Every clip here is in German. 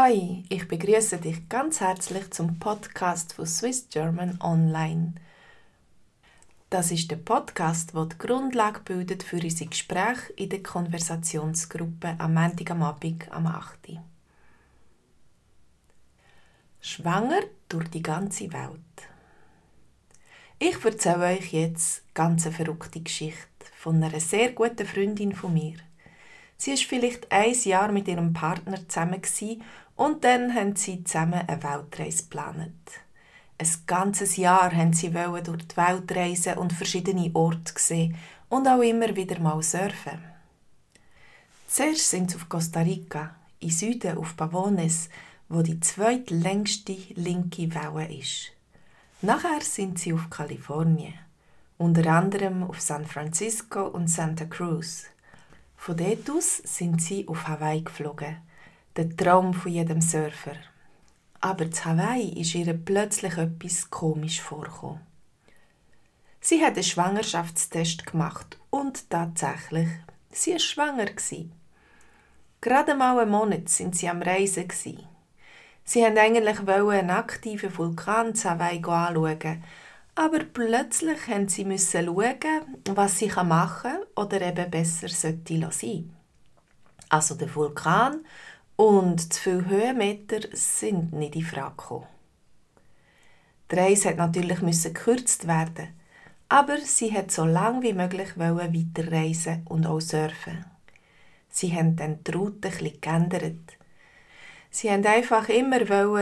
Hi, ich begrüße dich ganz herzlich zum Podcast von Swiss German Online. Das ist der Podcast, der die Grundlage bildet für unsere Gespräche in der Konversationsgruppe am Montag am Abend am 8. Schwanger durch die ganze Welt. Ich erzähle euch jetzt ganz eine verrückte Geschichte von einer sehr guten Freundin von mir. Sie war vielleicht ein Jahr mit ihrem Partner zusammen und dann haben sie zusammen eine Weltreise geplant. Ein ganzes Jahr haben sie durch die Welt reisen und verschiedene Orte sehen und auch immer wieder mal surfen. Zuerst sind sie auf Costa Rica, im Süden auf Pavones, wo die zweitlängste linke Welle ist. Nachher sind sie auf Kalifornien, unter anderem auf San Francisco und Santa Cruz. Von dort aus sind sie auf Hawaii geflogen. Der Traum von jedem Surfer. Aber zu Hawaii ist ihr plötzlich etwas komisch vorgekommen. Sie hat einen Schwangerschaftstest gemacht und tatsächlich, sie war schwanger. Gerade mal einen Monat sind sie am Reisen. Sie wollten eigentlich einen aktiven Vulkan zu Hawaii anschauen, aber plötzlich mussten sie müssen schauen, was sie machen kann oder eben besser sollte sein. Also der Vulkan und zu viele Höhenmeter sind nicht in Frage gekommen. Die Reise musste natürlich gekürzt werden, aber sie hat so lange wie möglich weiterreisen und auch surfen. Sie haben dann die Route etwas geändert. Sie haben einfach immer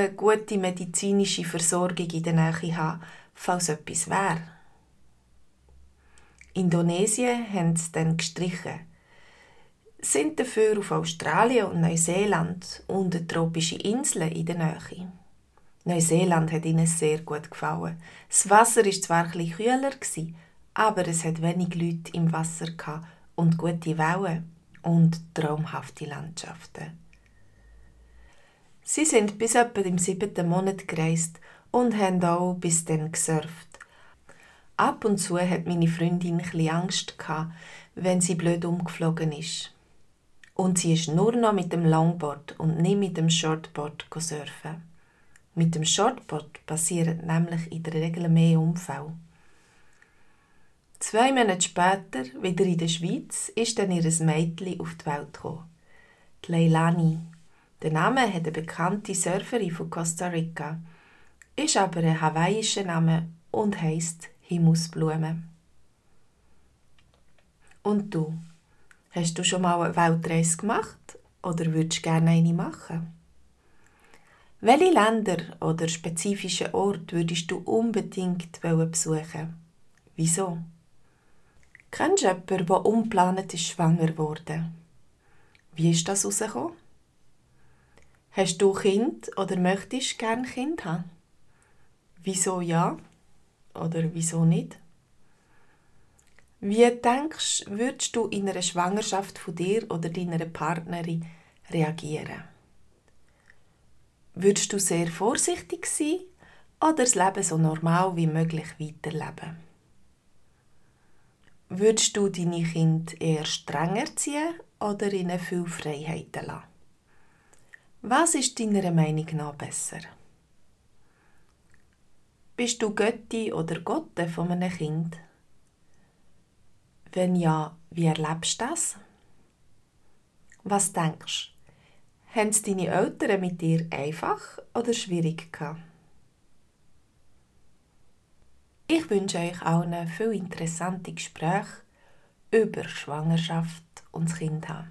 gute medizinische Versorgung in der Nähe haben, falls etwas wäre. Indonesien haben sie dann gestrichen, sind dafür auf Australien und Neuseeland und tropische Inseln in der Nähe. Neuseeland hat ihnen sehr gut gefallen. Das Wasser war zwar etwas kühler, aber es hat wenig Leute im Wasser und gute Wellen und traumhafte Landschaften. Sie sind bis etwa im siebten Monat gereist und haben auch bis dann gesurft. Ab und zu hat meine Freundin ein Angst gehabt, wenn sie blöd umgeflogen ist. Und sie ist nur noch mit dem Longboard und nicht mit dem Shortboard surfen. Mit dem Shortboard passieren nämlich in der Regel mehr Unfälle. Zwei Monate später, wieder in der Schweiz, ist dann ihr Mädchen auf die Welt gekommen. Die Leilani. Der Name hat eine bekannte Surferin von Costa Rica ist aber ein hawaiischer Name und heisst Himmelsblume. Und du? Hast du schon mal eine Weltreise gemacht oder würdest gerne eine machen? Welche Länder oder spezifische Orte würdest du unbedingt besuchen? Wieso? Kennst du jemanden, der unplanend ist schwanger wurde? Wie ist das herausgekommen? Hast du Kind oder möchtest gerne Kind haben? Wieso ja oder wieso nicht? Wie denkst würdest du in einer Schwangerschaft von dir oder deiner Partnerin reagieren? Würdest du sehr vorsichtig sein oder das Leben so normal wie möglich weiterleben? Würdest du deine Kinder eher streng erziehen oder ihnen viel Freiheiten lassen? Was ist deiner Meinung nach besser? Bist du Götti oder Gotte von einem Kind? Wenn ja, wie erlebst du das? Was denkst du? Haben es deine Eltern mit dir einfach oder schwierig gehabt? Ich wünsche euch allen viel interessante Gespräche über Schwangerschaft und das Kind haben.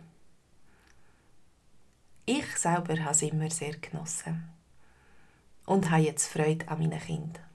Ich selber habe es immer sehr genossen und habe jetzt Freude an meinen Kindern.